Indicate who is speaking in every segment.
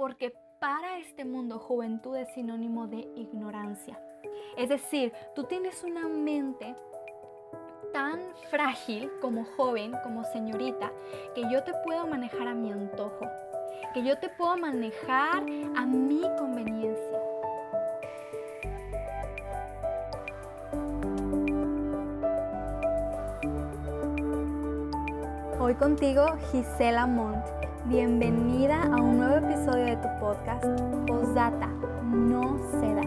Speaker 1: porque para este mundo juventud es sinónimo de ignorancia. Es decir, tú tienes una mente tan frágil como joven, como señorita, que yo te puedo manejar a mi antojo, que yo te puedo manejar a mi conveniencia. Hoy contigo Gisela Montt. Bienvenida a un nuevo episodio de tu podcast Postdata, no cedas.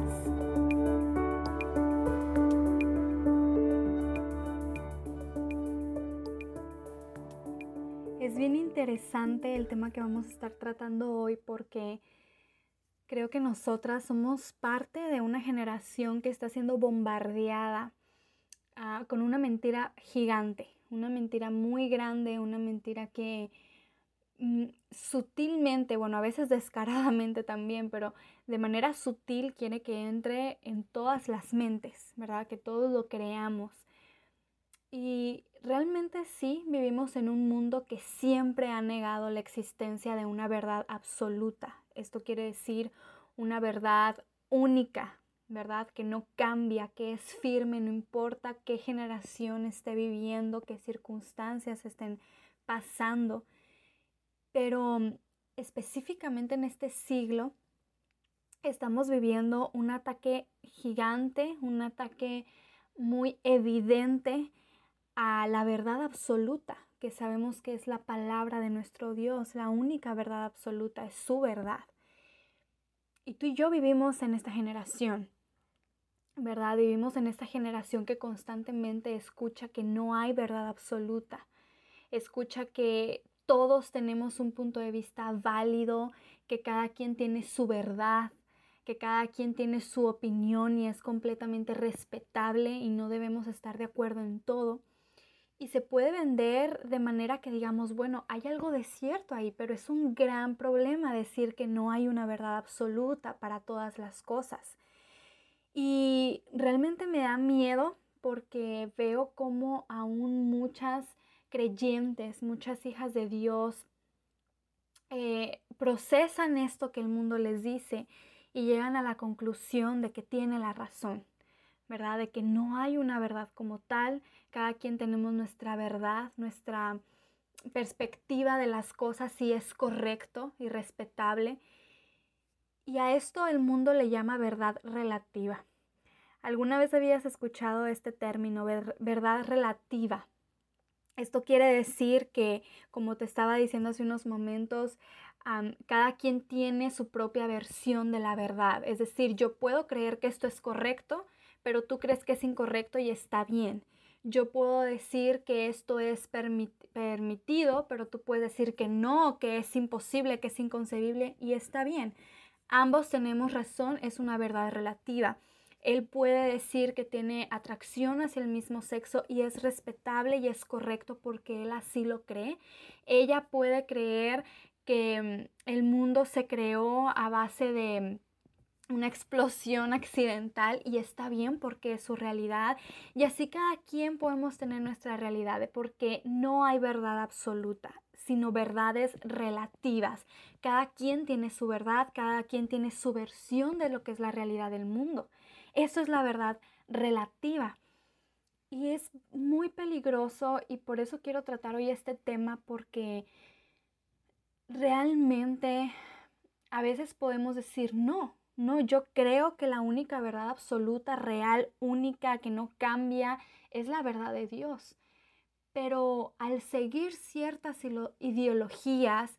Speaker 1: Es bien interesante el tema que vamos a estar tratando hoy porque creo que nosotras somos parte de una generación que está siendo bombardeada uh, con una mentira gigante, una mentira muy grande, una mentira que sutilmente, bueno, a veces descaradamente también, pero de manera sutil quiere que entre en todas las mentes, ¿verdad? Que todos lo creamos. Y realmente sí vivimos en un mundo que siempre ha negado la existencia de una verdad absoluta. Esto quiere decir una verdad única, ¿verdad? Que no cambia, que es firme, no importa qué generación esté viviendo, qué circunstancias estén pasando. Pero mm, específicamente en este siglo estamos viviendo un ataque gigante, un ataque muy evidente a la verdad absoluta, que sabemos que es la palabra de nuestro Dios, la única verdad absoluta, es su verdad. Y tú y yo vivimos en esta generación. ¿verdad? Vivimos en esta generación que constantemente escucha que no hay verdad absoluta, escucha que todos tenemos un punto de vista válido, que cada quien tiene su verdad, que cada quien tiene su opinión y es completamente respetable y no debemos estar de acuerdo en todo. Y se puede vender de manera que digamos, bueno, hay algo de cierto ahí, pero es un gran problema decir que no hay una verdad absoluta para todas las cosas. Y realmente me da miedo porque veo como aún muchas creyentes, muchas hijas de Dios, eh, procesan esto que el mundo les dice y llegan a la conclusión de que tiene la razón, ¿verdad? De que no hay una verdad como tal, cada quien tenemos nuestra verdad, nuestra perspectiva de las cosas si es correcto y respetable y a esto el mundo le llama verdad relativa. ¿Alguna vez habías escuchado este término, verdad relativa? Esto quiere decir que, como te estaba diciendo hace unos momentos, cada quien tiene su propia versión de la verdad. Es decir, yo puedo creer que esto es correcto, pero tú crees que es incorrecto y está bien. Yo puedo decir que esto es permitido, pero tú puedes decir que no, que es imposible, que es inconcebible y está bien. Ambos tenemos razón, es una verdad relativa. Él puede decir que tiene atracción hacia el mismo sexo y es respetable y es correcto porque él así lo cree. Ella puede creer que mm, el mundo se creó a base de mm, una explosión accidental y está bien porque es su realidad y así cada quien podemos tener nuestra realidad porque no hay verdad absoluta sino verdades relativas. Cada quien tiene su verdad, cada quien tiene su versión de lo que es la realidad del mundo. Eso es la verdad relativa. Y es muy peligroso y por eso quiero tratar hoy este tema porque realmente a veces podemos decir no, no, yo creo que la única verdad absoluta, real, única, que no cambia, es la verdad de Dios pero al seguir ciertas ideologías,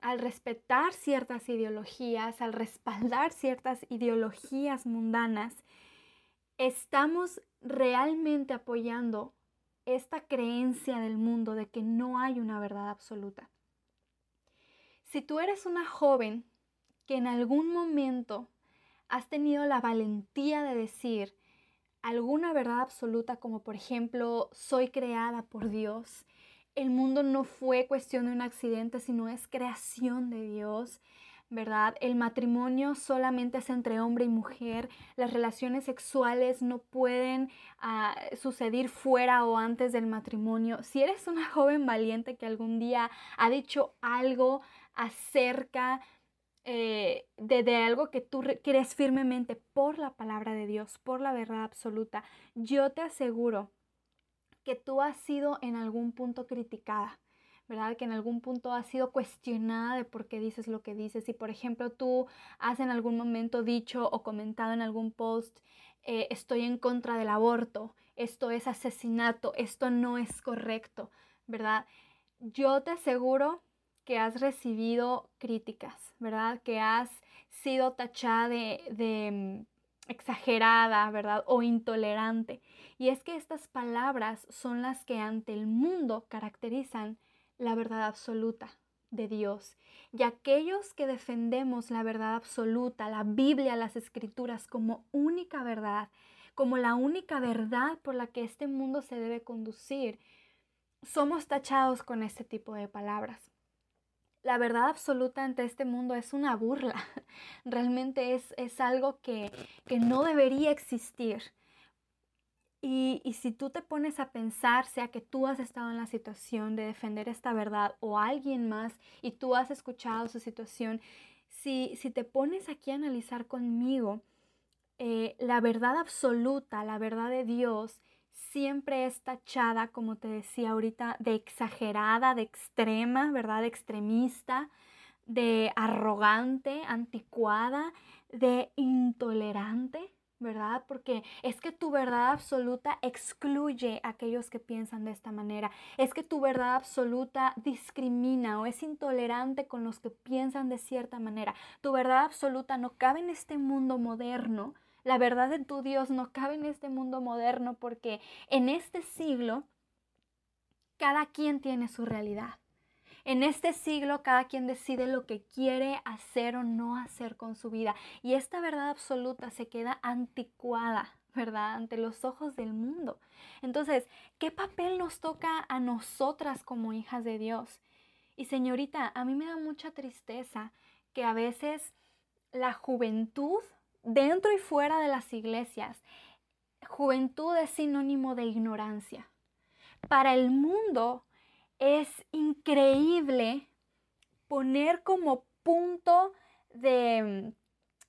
Speaker 1: al respetar ciertas ideologías, al respaldar ciertas ideologías mundanas, estamos realmente apoyando esta creencia del mundo de que no hay una verdad absoluta. Si tú eres una joven que en algún momento has tenido la valentía de decir, alguna verdad absoluta como por ejemplo soy creada por Dios. El mundo no fue cuestión de un accidente, sino es creación de Dios. ¿verdad? El matrimonio solamente es entre hombre y mujer, las relaciones sexuales no pueden ah, suceder fuera o antes del matrimonio. Si eres una joven valiente que algún día ha dicho algo acerca eh, de, algo que tú crees firmemente por la palabra de Dios, por la verdad absoluta, yo te aseguro que tú has sido en algún punto criticada, ¿verdad? Que en algún punto has sido cuestionada de por qué dices lo que dices. Si, por ejemplo, tú has en algún momento dicho o comentado en algún post, eh, estoy en contra del aborto, esto es asesinato, esto no es correcto, ¿verdad? Yo te aseguro que has recibido críticas, ¿verdad? Que has sido tachada de, mm, exagerada, ¿verdad? O intolerante. Y es que estas palabras son las que ante el mundo caracterizan la verdad absoluta de Dios. Y aquellos que defendemos la verdad absoluta, la Biblia, las escrituras como única verdad, como la única verdad por la que este mundo se debe conducir, somos tachados con este tipo de palabras la verdad absoluta ante este mundo es una burla. Realmente es, algo que, no debería existir. Y, y, si tú te pones a pensar, sea que tú has estado en la situación de defender esta verdad o alguien más y tú has escuchado su situación, si, si te pones aquí a analizar conmigo, eh, la verdad absoluta, la verdad de Dios, siempre es tachada, como te decía ahorita, de exagerada, de extrema, ¿verdad? De extremista, de arrogante, anticuada, de intolerante, ¿verdad? Porque es que tu verdad absoluta excluye a aquellos que piensan de esta manera. Es que tu verdad absoluta discrimina o es intolerante con los que piensan de cierta manera. Tu verdad absoluta no cabe en este mundo moderno la verdad de tu Dios no cabe en este mundo moderno porque en este siglo cada quien tiene su realidad. En este siglo cada quien decide lo que quiere hacer o no hacer con su vida. Y esta verdad absoluta se queda anticuada, ¿verdad? Ante los ojos del mundo. Entonces, ¿qué papel nos toca a nosotras como hijas de Dios? Y señorita, a mí me da mucha tristeza que a veces la juventud dentro y fuera de las iglesias, juventud es sinónimo de ignorancia. Para el mundo es increíble poner como punto de,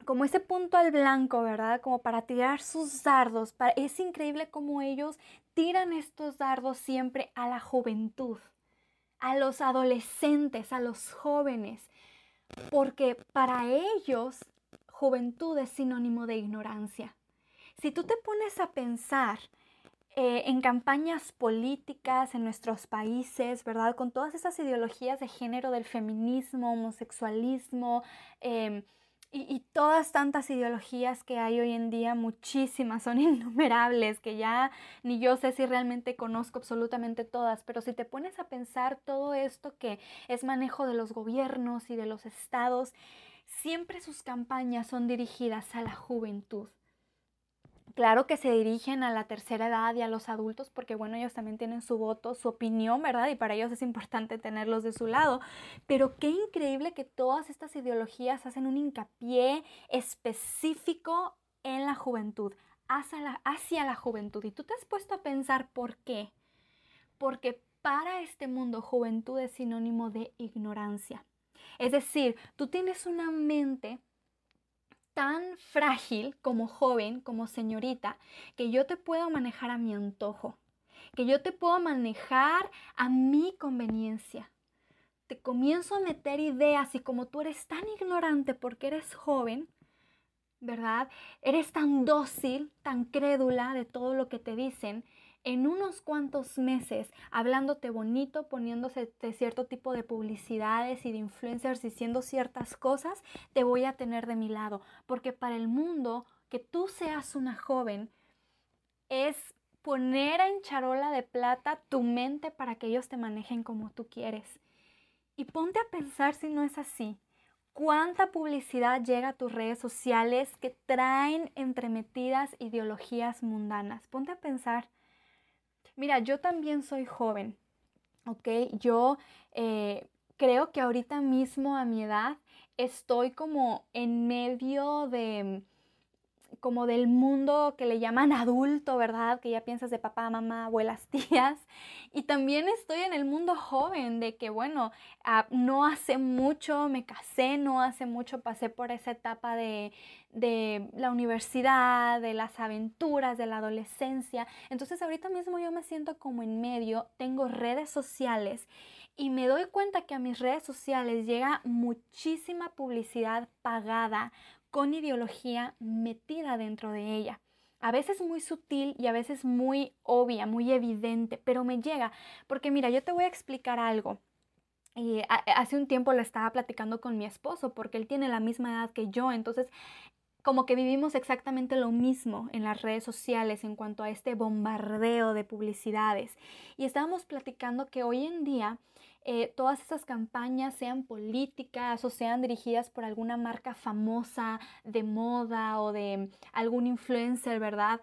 Speaker 1: como ese punto al blanco, ¿verdad? Como para tirar sus dardos. es increíble como ellos tiran estos dardos siempre a la juventud, a los adolescentes, a los jóvenes, porque para ellos juventud es sinónimo de ignorancia. Si tú te pones a pensar eh, en campañas políticas en nuestros países, ¿verdad? Con todas esas ideologías de género del feminismo, homosexualismo em, y, y, todas tantas ideologías que hay hoy en día, muchísimas, son innumerables, que ya ni yo sé si realmente conozco absolutamente todas, pero si te pones a pensar todo esto que es manejo de los gobiernos y de los estados, siempre sus campañas son dirigidas a la juventud. Claro que se dirigen a la tercera edad y a los adultos porque, bueno, ellos también tienen su voto, su opinión, ¿verdad? Y para ellos es importante tenerlos de su lado. Pero qué increíble que todas estas ideologías hacen un hincapié específico en la juventud, hacia la, hacia la juventud. Y tú te has puesto a pensar por qué. Porque para este mundo juventud es sinónimo de ignorancia. Es decir, tú tienes una mente tan frágil como joven, como señorita, que yo te puedo manejar a mi antojo, que yo te puedo manejar a mi conveniencia. Te comienzo a meter ideas y como tú eres tan ignorante porque eres joven, ¿verdad? Eres tan dócil, tan crédula de todo lo que te dicen, en unos cuantos meses hablándote bonito, poniéndose de cierto tipo de publicidades y de influencers diciendo ciertas cosas, te voy a tener de mi lado. Porque para el mundo, que tú seas una joven es poner en charola de plata tu mente para que ellos te manejen como tú quieres. Y ponte a pensar si no es así. ¿Cuánta publicidad llega a tus redes sociales que traen entremetidas ideologías mundanas? Ponte a pensar Mira, yo también soy joven, ¿ok? Yo eh, creo que ahorita mismo a mi edad estoy como en medio de como del mundo que le llaman adulto, ¿verdad? Que ya piensas de papá, mamá, abuelas, tías. Y también estoy en el mundo joven, de que, bueno, ah, no hace mucho me casé, no hace mucho pasé por esa etapa de, de la universidad, de las aventuras, de la adolescencia. Entonces ahorita mismo yo me siento como en medio, tengo redes sociales y me doy cuenta que a mis redes sociales llega muchísima publicidad pagada con ideología metida dentro de ella. A veces muy sutil y a veces muy obvia, muy evidente, pero me llega. Porque mira, yo te voy a explicar algo. Y hace un tiempo lo estaba platicando con mi esposo porque él tiene la misma edad que yo, entonces como que vivimos exactamente lo mismo en las redes sociales en cuanto a este bombardeo de publicidades. Y estábamos platicando que hoy en día eh, todas esas campañas, sean políticas o sean dirigidas por alguna marca famosa de moda o de algún influencer, ¿verdad?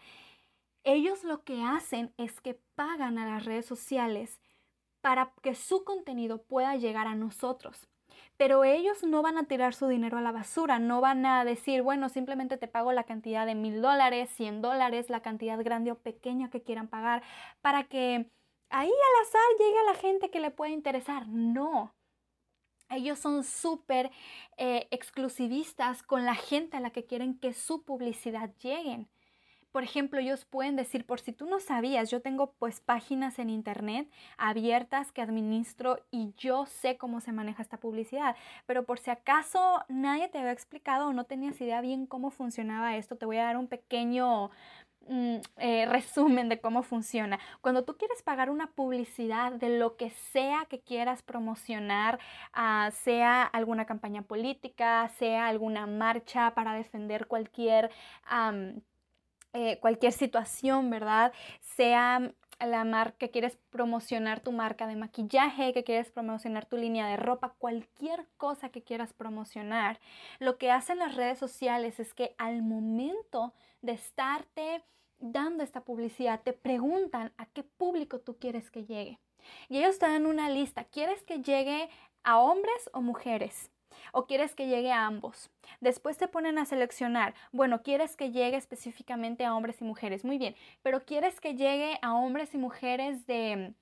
Speaker 1: Ellos lo que hacen es que pagan a las redes sociales para que su contenido pueda llegar a nosotros. Pero ellos no van a tirar su dinero a la basura, no van a decir, bueno, simplemente te pago la cantidad de mil dólares, cien dólares, la cantidad grande o pequeña que quieran pagar, para que ahí al azar llegue a la gente que le pueda interesar. No. Ellos son súper eh, exclusivistas con la gente a la que quieren que su publicidad lleguen. Por ejemplo, ellos pueden decir, por si tú no sabías, yo tengo pues páginas en internet abiertas que administro y yo sé cómo se maneja esta publicidad. Pero por si acaso nadie te había explicado o no tenías idea bien cómo funcionaba esto, te voy a dar un pequeño Mm, eh, resumen de cómo funciona. Cuando tú quieres pagar una publicidad de lo que sea que quieras promocionar, ah, sea alguna campaña política, sea alguna marcha para defender cualquier, eh, cualquier situación, ¿verdad? Sea la marca que quieres promocionar tu marca de maquillaje, que quieres promocionar tu línea de ropa, cualquier cosa que quieras promocionar, lo que hacen las redes sociales es que al momento de estarte dando esta publicidad, te preguntan a qué público tú quieres que llegue. Y ellos te dan una lista. ¿Quieres que llegue a hombres o mujeres? ¿O quieres que llegue a ambos? Después te ponen a seleccionar. Bueno, ¿quieres que llegue específicamente a hombres y mujeres? Muy bien. Pero ¿quieres que llegue a hombres y mujeres de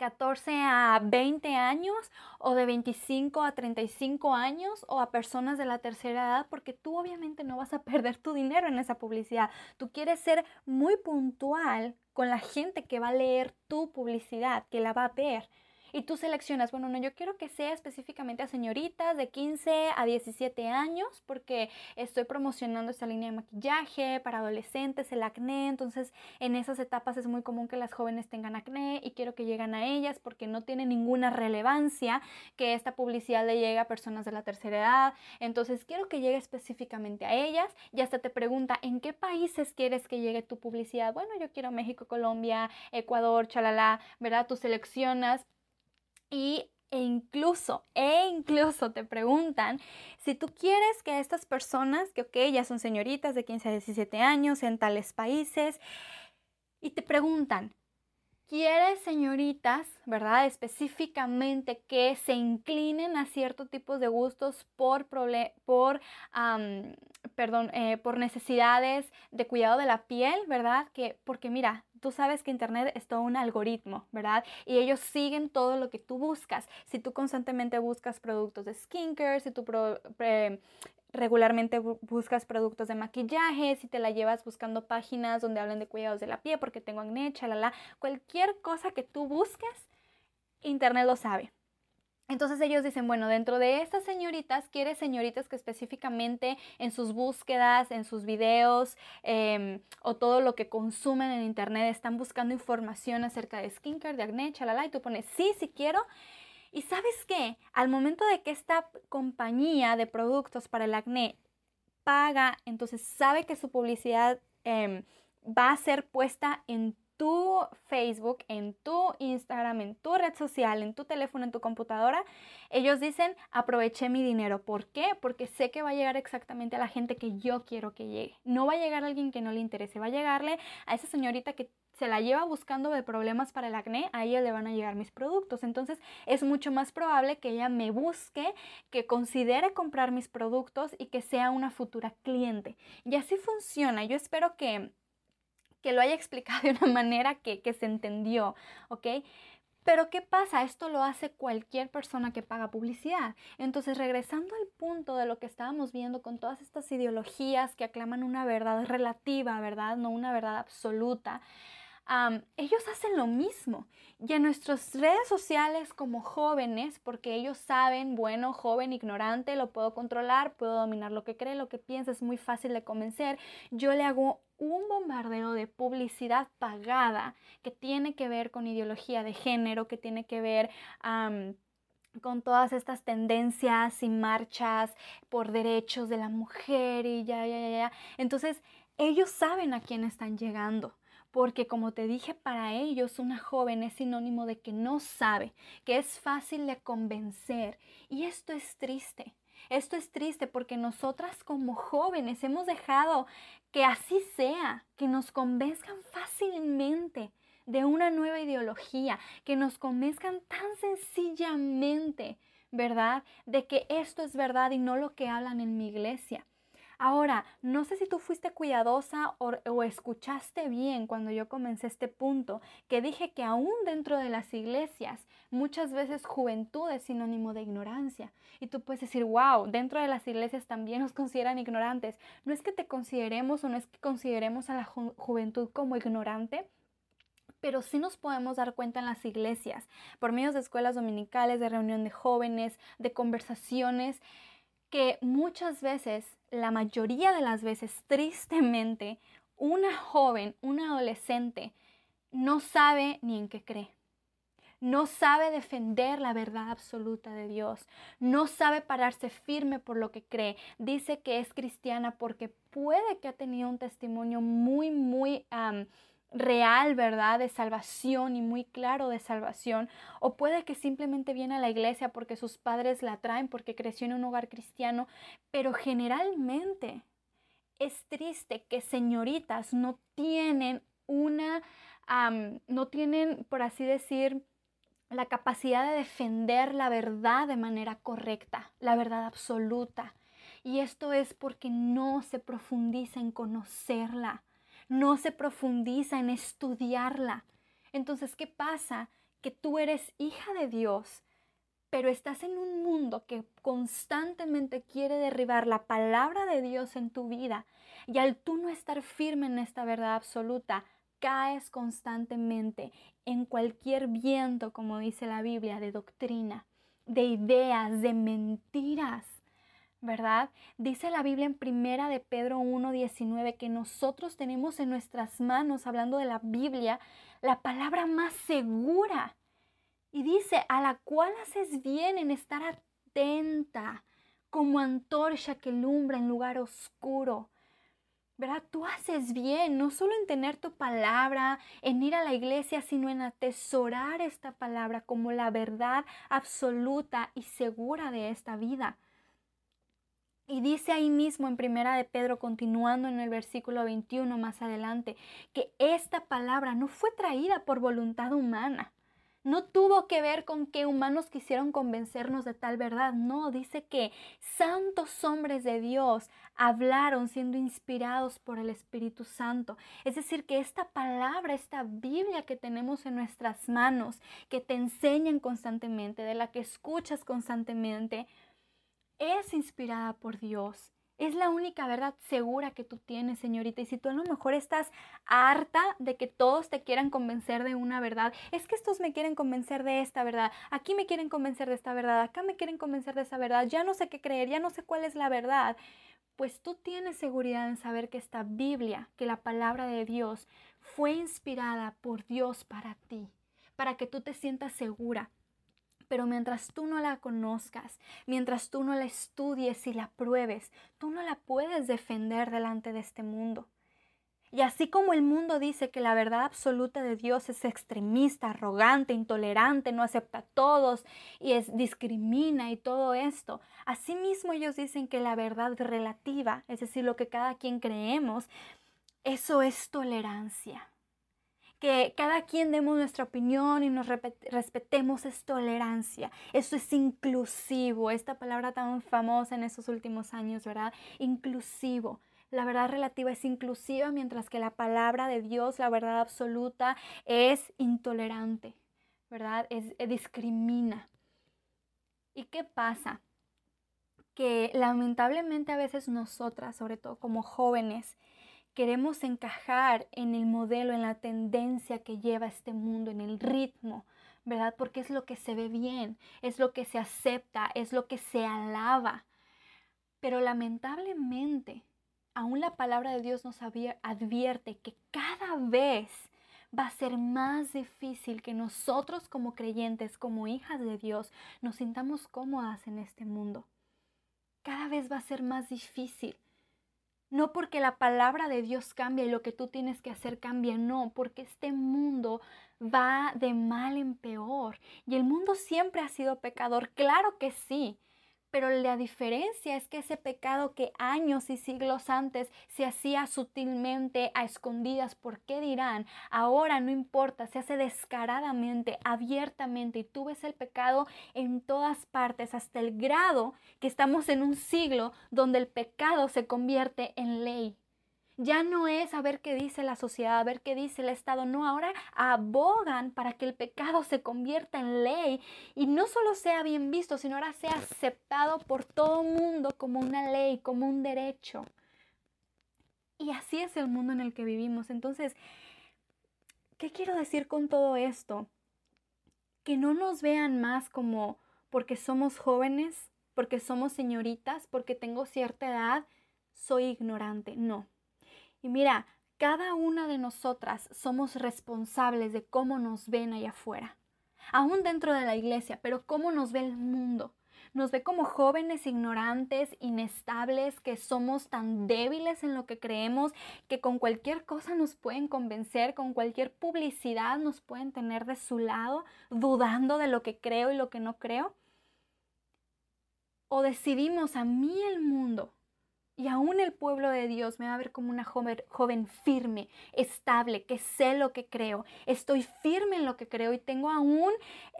Speaker 1: 14 a 20 años o de 25 a 35 años o a personas de la tercera edad porque tú obviamente no vas a perder tu dinero en esa publicidad. Tú quieres ser muy puntual con la gente que va a leer tu publicidad, que la va a ver y tú seleccionas, bueno, no, yo quiero que sea específicamente a señoritas de 15 a 17 años porque estoy promocionando esta línea de maquillaje para adolescentes, el acné, entonces en esas etapas es muy común que las jóvenes tengan acné y quiero que lleguen a ellas porque no tiene ninguna relevancia que esta publicidad le llegue a personas de la tercera edad, entonces quiero que llegue específicamente a ellas y hasta te pregunta, ¿en qué países quieres que llegue tu publicidad? Bueno, yo quiero México, Colombia, Ecuador, chalala, ¿verdad? Tú seleccionas y e incluso, e incluso te preguntan si tú quieres que estas personas, que ok, ya son señoritas de 15 a 17 años en tales países, y te preguntan, ¿quieres señoritas, verdad? Específicamente que se inclinen a ciertos tipos de gustos por, por, perdón, eh, por necesidades de cuidado de la piel, ¿verdad? Que, porque mira, tú sabes que Internet es todo un algoritmo, ¿verdad? Y ellos siguen todo lo que tú buscas. Si tú constantemente buscas productos de skincare, si tú regularmente buscas productos de maquillaje, si te la llevas buscando páginas donde hablan de cuidados de la piel porque tengo acné, chalala, cualquier cosa que tú busques, Internet lo sabe. Entonces ellos dicen, bueno, dentro de estas señoritas, quiere señoritas que específicamente en sus búsquedas, en sus videos em, o todo lo que consumen en internet están buscando información acerca de skincare, de acné, chalala, y tú pones, sí, sí quiero. Y sabes qué, al momento de que esta compañía de productos para el acné paga, entonces sabe que su publicidad em, va a ser puesta en tu Facebook, en tu Instagram, en tu red social, en tu teléfono, en tu computadora, ellos dicen, aproveché mi dinero. ¿Por qué? Porque sé que va a llegar exactamente a la gente que yo quiero que llegue. No va a llegar a alguien que no le interese, va a llegarle a esa señorita que se la lleva buscando de problemas para el acné, a ella le van a llegar mis productos. Entonces es mucho más probable que ella me busque, que considere comprar mis productos y que sea una futura cliente. Y así funciona. Yo espero que que lo haya explicado de una manera que, se entendió, ¿ok? Pero ¿qué pasa? Esto lo hace cualquier persona que paga publicidad. Entonces, regresando al punto de lo que estábamos viendo con todas estas ideologías que aclaman una verdad relativa, ¿verdad? No una verdad absoluta. Ellos hacen lo mismo. Y en nuestras redes sociales como jóvenes, porque ellos saben, bueno, joven, ignorante, lo puedo controlar, puedo dominar lo que cree, lo que piensa, es muy fácil de convencer, yo le hago un bombardeo de publicidad pagada que tiene que ver con ideología de género, que tiene que ver con todas estas tendencias y marchas por derechos de la mujer y ya, ya, ya, ya. Entonces, ellos saben a quién están llegando. Porque como te dije, para ellos una joven es sinónimo de que no sabe, que es fácil de convencer. Y esto es triste. Esto es triste porque nosotras como jóvenes hemos dejado que así sea, que nos convenzcan fácilmente de una nueva ideología, que nos convenzcan tan sencillamente, ¿verdad? De que esto es verdad y no lo que hablan en mi iglesia. Ahora, no sé si tú fuiste cuidadosa o, escuchaste bien cuando yo comencé este punto, que dije que aún dentro de las iglesias muchas veces juventud es sinónimo de ignorancia. Y tú puedes decir, wow, dentro de las iglesias también nos consideran ignorantes. No es que te consideremos o no es que consideremos a la juventud como ignorante, pero sí nos podemos dar cuenta en las iglesias, por medio de escuelas dominicales, de reunión de jóvenes, de conversaciones, que muchas veces, la mayoría de las veces, tristemente, una joven, una adolescente, no sabe ni en qué cree. No sabe defender la verdad absoluta de Dios. No sabe pararse firme por lo que cree. Dice que es cristiana porque puede que ha tenido un testimonio muy, muy real, ¿verdad? De salvación y muy claro de salvación. O puede que simplemente viene a la iglesia porque sus padres la traen, porque creció en un hogar cristiano. Pero generalmente es triste que señoritas no tienen una, no tienen, por así decir, la capacidad de defender la verdad de manera correcta, la verdad absoluta. Y esto es porque no se profundiza en conocerla no se profundiza en estudiarla. Entonces, ¿qué pasa? Que tú eres hija de Dios, pero estás en un mundo que constantemente quiere derribar la palabra de Dios en tu vida y al tú no estar firme en esta verdad absoluta, caes constantemente en cualquier viento, como dice la Biblia, de doctrina, de ideas, de mentiras. ¿Verdad? Dice la Biblia en primera de Pedro 1:19 que nosotros tenemos en nuestras manos, hablando de la Biblia, la palabra más segura. Y dice, a la cual haces bien en estar atenta, como antorcha que lumbra en lugar oscuro. ¿Verdad? Tú haces bien, no solo en tener tu palabra, en ir a la iglesia, sino en atesorar esta palabra como la verdad absoluta y segura de esta vida. Y dice ahí mismo en primera de Pedro, continuando en el versículo 21 más adelante, que esta palabra no fue traída por voluntad humana. No tuvo que ver con que humanos quisieron convencernos de tal verdad. No, dice que santos hombres de Dios hablaron siendo inspirados por el Espíritu Santo. Es decir, que esta palabra, esta Biblia que tenemos en nuestras manos, que te enseñan constantemente, de la que escuchas constantemente, es inspirada por Dios. Es la única verdad segura que tú tienes, señorita. Y si tú a lo mejor estás harta de que todos te quieran convencer de una verdad, es que estos me quieren convencer de esta verdad, aquí me quieren convencer de esta verdad, acá me quieren convencer de esa verdad, ya no sé qué creer, ya no sé cuál es la verdad. Pues tú tienes seguridad en saber que esta Biblia, que la palabra de Dios, fue inspirada por Dios para ti, para que tú te sientas segura, pero mientras tú no la conozcas, mientras tú no la estudies y la pruebes, tú no la puedes defender delante de este mundo. Y así como el mundo dice que la verdad absoluta de Dios es extremista, arrogante, intolerante, no acepta a todos y es discrimina y todo esto, asimismo ellos dicen que la verdad relativa, es decir, lo que cada quien creemos, eso es tolerancia. Que cada quien demos nuestra opinión y nos respetemos es tolerancia. Eso es inclusivo. Esta palabra tan famosa en estos últimos años, ¿verdad? Inclusivo. La verdad relativa es inclusiva, mientras que la palabra de Dios, la verdad absoluta, es intolerante, ¿verdad? Es, eh, discrimina. ¿Y qué pasa? Que lamentablemente a veces nosotras, sobre todo como jóvenes, queremos encajar en el modelo, en la tendencia que lleva este mundo, en el ritmo, ¿verdad? Porque es lo que se ve bien, es lo que se acepta, es lo que se alaba. Pero lamentablemente aún la palabra de Dios nos advierte que cada vez va a ser más difícil que nosotros como creyentes, como hijas de Dios, nos sintamos cómodas en este mundo. Cada vez va a ser más difícil. No porque la palabra de Dios cambie y lo que tú tienes que hacer cambie, no, porque este mundo va de mal en peor. Y el mundo siempre ha sido pecador, claro que sí. Pero la diferencia es que ese pecado que años y siglos antes se hacía sutilmente, a escondidas, ¿por qué dirán? Ahora no importa, se hace descaradamente, abiertamente, y tú ves el pecado en todas partes, hasta el grado que estamos en un siglo donde el pecado se convierte en ley. Ya no es a ver qué dice la sociedad, a ver qué dice el Estado, no, ahora abogan para que el pecado se convierta en ley y no solo sea bien visto, sino ahora sea aceptado por todo el mundo como una ley, como un derecho. Y así es el mundo en el que vivimos. Entonces, ¿qué quiero decir con todo esto? Que no nos vean más como porque somos jóvenes, porque somos señoritas, porque tengo cierta edad, soy ignorante. No, y mira, cada una de nosotras somos responsables de cómo nos ven allá afuera, aún dentro de la iglesia, pero cómo nos ve el mundo. Nos ve como jóvenes ignorantes, inestables, que somos tan débiles en lo que creemos, que con cualquier cosa nos pueden convencer, con cualquier publicidad nos pueden tener de su lado, dudando de lo que creo y lo que no creo. O decidimos a mí el mundo y aún el pueblo de Dios me va a ver como una joven, firme, estable, que sé lo que creo. Estoy firme en lo que creo y tengo aún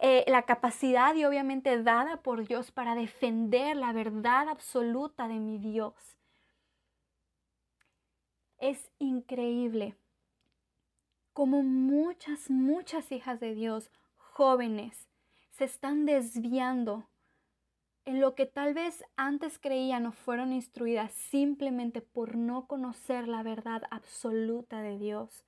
Speaker 1: eh, la capacidad y obviamente dada por Dios para defender la verdad absoluta de mi Dios. Es increíble como muchas, muchas hijas de Dios, jóvenes, se están desviando en lo que tal vez antes creían o fueron instruidas simplemente por no conocer la verdad absoluta de Dios.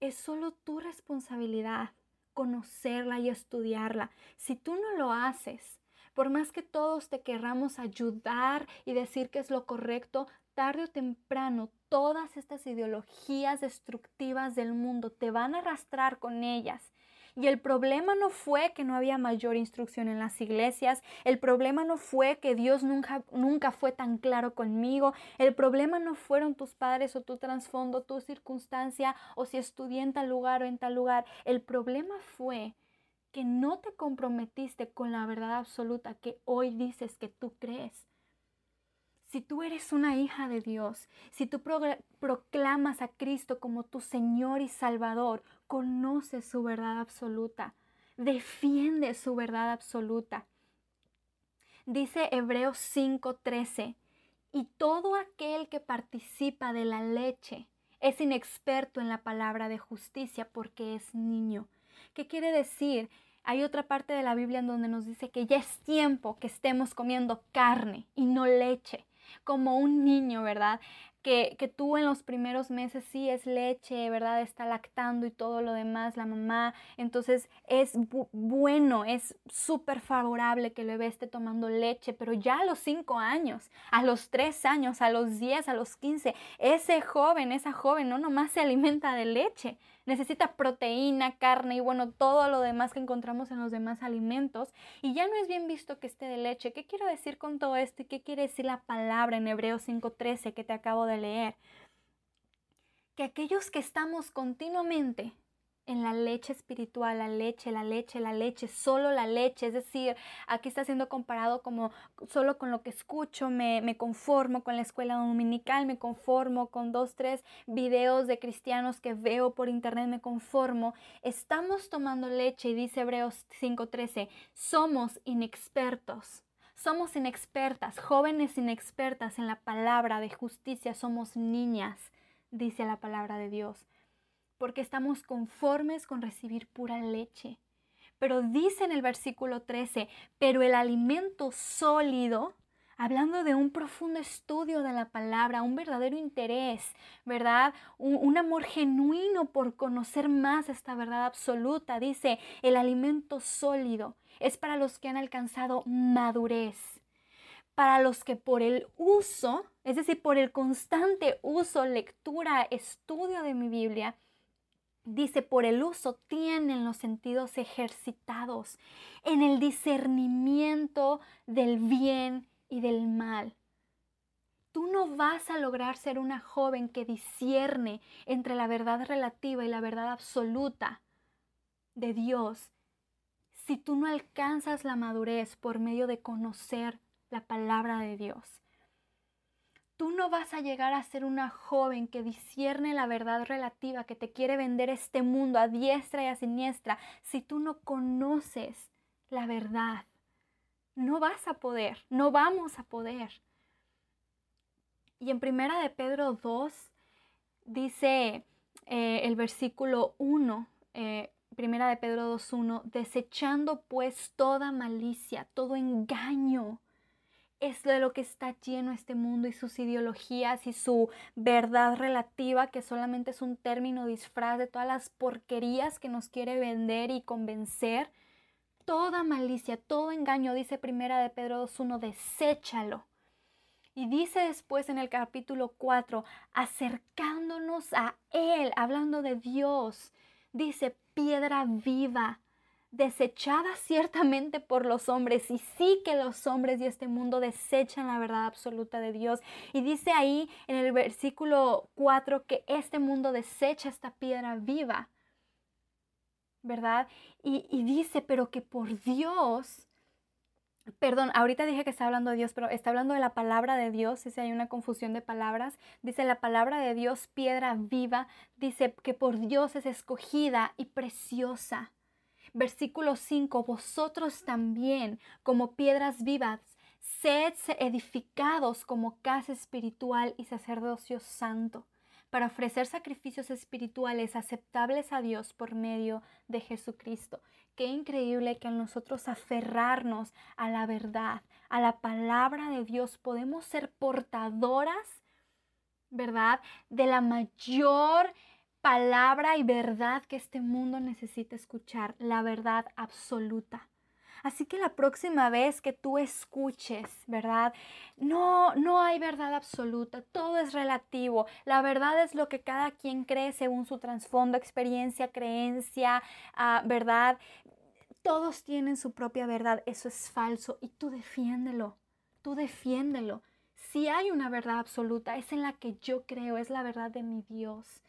Speaker 1: Es solo tu responsabilidad conocerla y estudiarla. Si tú no lo haces, por más que todos te querramos ayudar y decir que es lo correcto, tarde o temprano todas estas ideologías destructivas del mundo te van a arrastrar con ellas y el problema no fue que no había mayor instrucción en las iglesias, el problema no fue que Dios nunca, nunca fue tan claro conmigo, el problema no fueron tus padres o tu trasfondo, tu circunstancia o si estudié en tal lugar o en tal lugar, el problema fue que no te comprometiste con la verdad absoluta que hoy dices que tú crees. Si tú eres una hija de Dios, si tú proclamas a Cristo como tu Señor y Salvador, conoce su verdad absoluta, defiende su verdad absoluta. Dice Hebreos 5:13, y todo aquel que participa de la leche es inexperto en la palabra de justicia porque es niño. ¿Qué quiere decir? Hay otra parte de la Biblia en donde nos dice que ya es tiempo que estemos comiendo carne y no leche, como un niño, ¿verdad? que, tú en los primeros meses sí es leche, ¿verdad? Está lactando y todo lo demás, la mamá. Entonces es bueno, es súper favorable que el bebé esté tomando leche, pero ya a los 5 años, a los 3 años, a los 10, a los 15, ese joven, esa joven no nomás se alimenta de leche, necesita proteína, carne y bueno, todo lo demás que encontramos en los demás alimentos. Y ya no es bien visto que esté de leche. ¿Qué quiero decir con todo esto qué quiere decir la palabra en Hebreos 5.13 que te acabo de leer? que aquellos que estamos continuamente en la leche espiritual, la leche, la leche, la leche, solo la leche. Es decir, aquí está siendo comparado como solo con lo que escucho, me, me, conformo con la escuela dominical, me conformo con dos, tres videos de cristianos que veo por internet, me conformo. Estamos tomando leche y dice Hebreos 5:13, somos inexpertos. Somos inexpertas, jóvenes inexpertas en la palabra de justicia, somos niñas, dice la palabra de Dios porque estamos conformes con recibir pura leche. Pero dice en el versículo 13, pero el alimento sólido, hablando de un profundo estudio de la palabra, un verdadero interés, ¿verdad? Un, amor genuino por conocer más esta verdad absoluta. Dice, el alimento sólido es para los que han alcanzado madurez, para los que por el uso, es decir, por el constante uso, lectura, estudio de mi Biblia, Dice, por el uso tienen los sentidos ejercitados en el discernimiento del bien y del mal. Tú no vas a lograr ser una joven que discierne entre la verdad relativa y la verdad absoluta de Dios si tú no alcanzas la madurez por medio de conocer la palabra de Dios. Tú no vas a llegar a ser una joven que discierne la verdad relativa, que te quiere vender este mundo a diestra y a siniestra, si tú no conoces la verdad. No vas a poder, no vamos a poder. Y en primera de Pedro 2 dice eh, el versículo 1, eh, primera de Pedro 2.1, desechando pues toda malicia, todo engaño es de lo que está lleno este mundo y sus ideologías y su verdad relativa, que solamente es un término disfraz de todas las porquerías que nos quiere vender y convencer. Toda malicia, todo engaño, dice primera de Pedro 2.1, deséchalo. Y dice después en el capítulo 4, acercándonos a Él, hablando de Dios, dice piedra viva, desechada ciertamente por los hombres y sí que los hombres y este mundo desechan la verdad absoluta de Dios. Y dice ahí en el versículo 4 que este mundo desecha esta piedra viva, ¿verdad? Y, dice, pero que por Dios, perdón, ahorita dije que está hablando de Dios, pero está hablando de la palabra de Dios, si hay una confusión de palabras, dice la palabra de Dios, piedra viva, dice que por Dios es escogida y preciosa. Versículo 5, vosotros también, como piedras vivas, sed edificados como casa espiritual y sacerdocio santo, para ofrecer sacrificios espirituales aceptables a Dios por medio de Jesucristo. Qué increíble que al nosotros aferrarnos a la verdad, a la palabra de Dios, podemos ser portadoras, ¿verdad? De la mayor palabra y verdad que este mundo necesita escuchar, la verdad absoluta. Así que la próxima vez que tú escuches, ¿verdad? No, no hay verdad absoluta, todo es relativo. La verdad es lo que cada quien cree según su trasfondo, experiencia, creencia, ah, ¿verdad? Todos tienen su propia verdad, eso es falso y tú defiéndelo, tú defiéndelo. Si hay una verdad absoluta, es en la que yo creo, es la verdad de mi Dios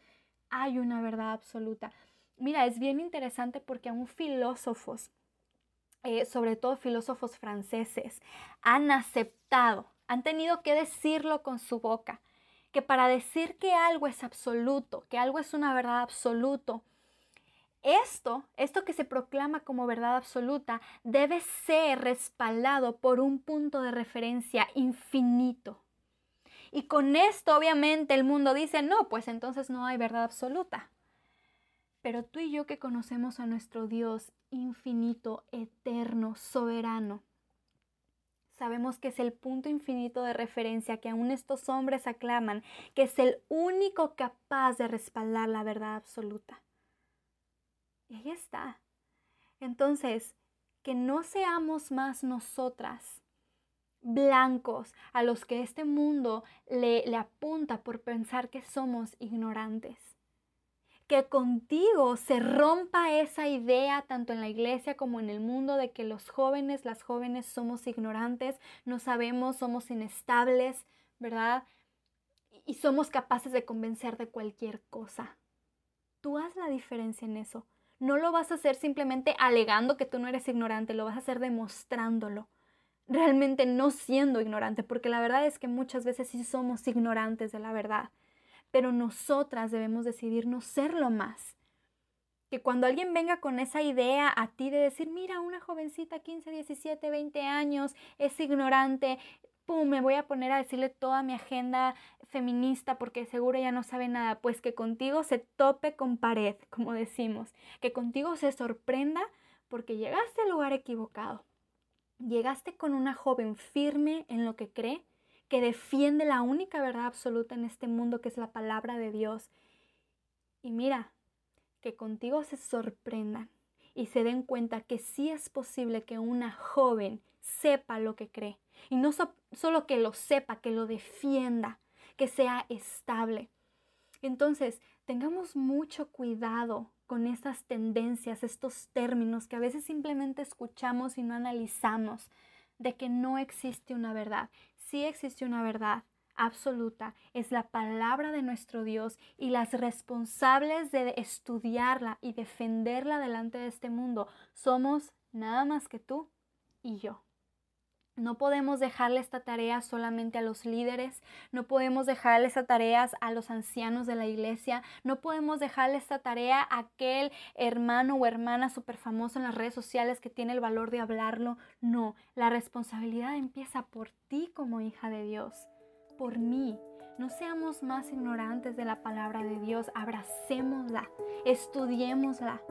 Speaker 1: hay una verdad absoluta. Mira, es bien interesante porque aún filósofos, eh, sobre todo filósofos franceses, han aceptado, han tenido que decirlo con su boca, que para decir que algo es absoluto, que algo es una verdad absoluto, esto, esto que se proclama como verdad absoluta, debe ser respaldado por un punto de referencia infinito. Y con esto obviamente el mundo dice, no, pues entonces no hay verdad absoluta. Pero tú y yo que conocemos a nuestro Dios infinito, eterno, soberano, sabemos que es el punto infinito de referencia que aún estos hombres aclaman, que es el único capaz de respaldar la verdad absoluta. Y ahí está. Entonces, que no seamos más nosotras blancos a los que este mundo le, le apunta por pensar que somos ignorantes. Que contigo se rompa esa idea tanto en la iglesia como en el mundo de que los jóvenes, las jóvenes somos ignorantes, no sabemos, somos inestables, ¿verdad? y somos capaces de convencer de cualquier cosa. Tú haz la diferencia en eso. No lo vas a hacer simplemente alegando que tú no eres ignorante, lo vas a hacer demostrándolo. Realmente no siendo ignorante, porque la verdad es que muchas veces sí somos ignorantes de la verdad. Pero nosotras debemos decidir no serlo más. Que cuando alguien venga con esa idea a ti de decir, mira, una jovencita 15, 17, 20 años es ignorante, pum, me voy a poner a decirle toda mi agenda feminista porque seguro ya no sabe nada, pues que contigo se tope con pared, como decimos, que contigo se sorprenda porque llegaste al lugar equivocado. Llegaste con una joven firme en lo que cree, que defiende la única verdad absoluta en este mundo que es la palabra de Dios. Y mira, que contigo se sorprendan y se den cuenta que sí es posible que una joven sepa lo que cree. Y no solo que lo sepa, que lo defienda, que sea estable. Entonces, tengamos mucho cuidado con estas tendencias, estos términos que a veces simplemente escuchamos y no analizamos, de que no existe una verdad. Sí existe una verdad absoluta, es la palabra de nuestro Dios y las responsables de estudiarla y defenderla delante de este mundo somos nada más que tú y yo. No podemos dejarle esta tarea solamente a los líderes, no podemos dejarle esta tarea a los ancianos de la iglesia, no podemos dejarle esta tarea a aquel hermano o hermana súper famoso en las redes sociales que tiene el valor de hablarlo. No, la responsabilidad empieza por ti como hija de Dios, por mí. No seamos más ignorantes de la palabra de Dios, abracémosla, estudiémosla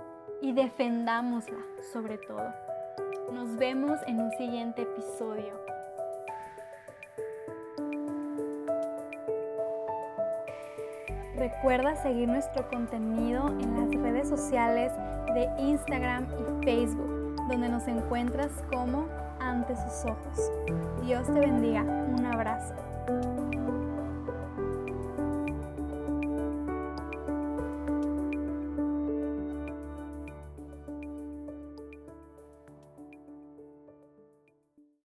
Speaker 1: y defendámosla sobre todo. Nos vemos en un siguiente episodio. Recuerda seguir nuestro contenido en las redes sociales de Instagram y Facebook, donde nos encuentras como ante sus ojos. Dios te bendiga. Un abrazo.